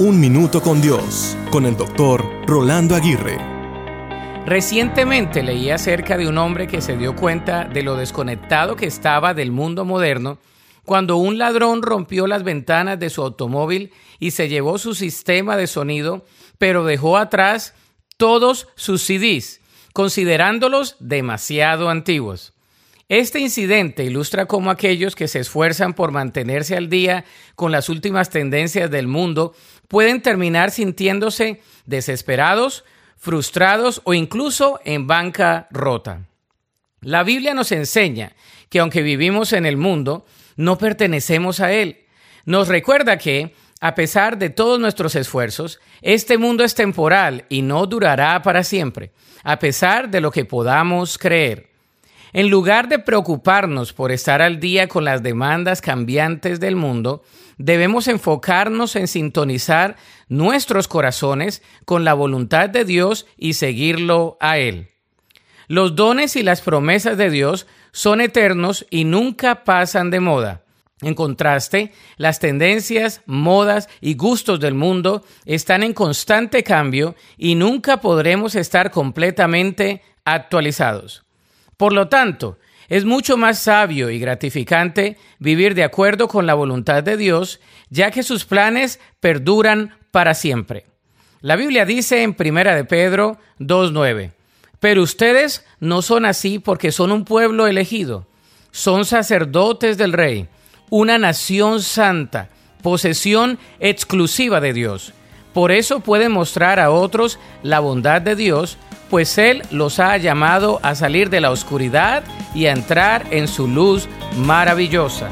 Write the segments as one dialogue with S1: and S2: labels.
S1: Un Minuto con Dios, con el doctor Rolando Aguirre.
S2: Recientemente leí acerca de un hombre que se dio cuenta de lo desconectado que estaba del mundo moderno cuando un ladrón rompió las ventanas de su automóvil y se llevó su sistema de sonido, pero dejó atrás todos sus CDs, considerándolos demasiado antiguos. Este incidente ilustra cómo aquellos que se esfuerzan por mantenerse al día con las últimas tendencias del mundo pueden terminar sintiéndose desesperados, frustrados o incluso en banca rota. La Biblia nos enseña que aunque vivimos en el mundo, no pertenecemos a él. Nos recuerda que, a pesar de todos nuestros esfuerzos, este mundo es temporal y no durará para siempre, a pesar de lo que podamos creer. En lugar de preocuparnos por estar al día con las demandas cambiantes del mundo, debemos enfocarnos en sintonizar nuestros corazones con la voluntad de Dios y seguirlo a Él. Los dones y las promesas de Dios son eternos y nunca pasan de moda. En contraste, las tendencias, modas y gustos del mundo están en constante cambio y nunca podremos estar completamente actualizados. Por lo tanto, es mucho más sabio y gratificante vivir de acuerdo con la voluntad de Dios, ya que sus planes perduran para siempre. La Biblia dice en Primera de Pedro 2:9, pero ustedes no son así porque son un pueblo elegido, son sacerdotes del rey, una nación santa, posesión exclusiva de Dios. Por eso pueden mostrar a otros la bondad de Dios pues Él los ha llamado a salir de la oscuridad y a entrar en su luz maravillosa.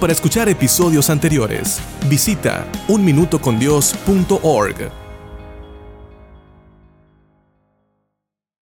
S1: Para escuchar episodios anteriores, visita unminutocondios.org.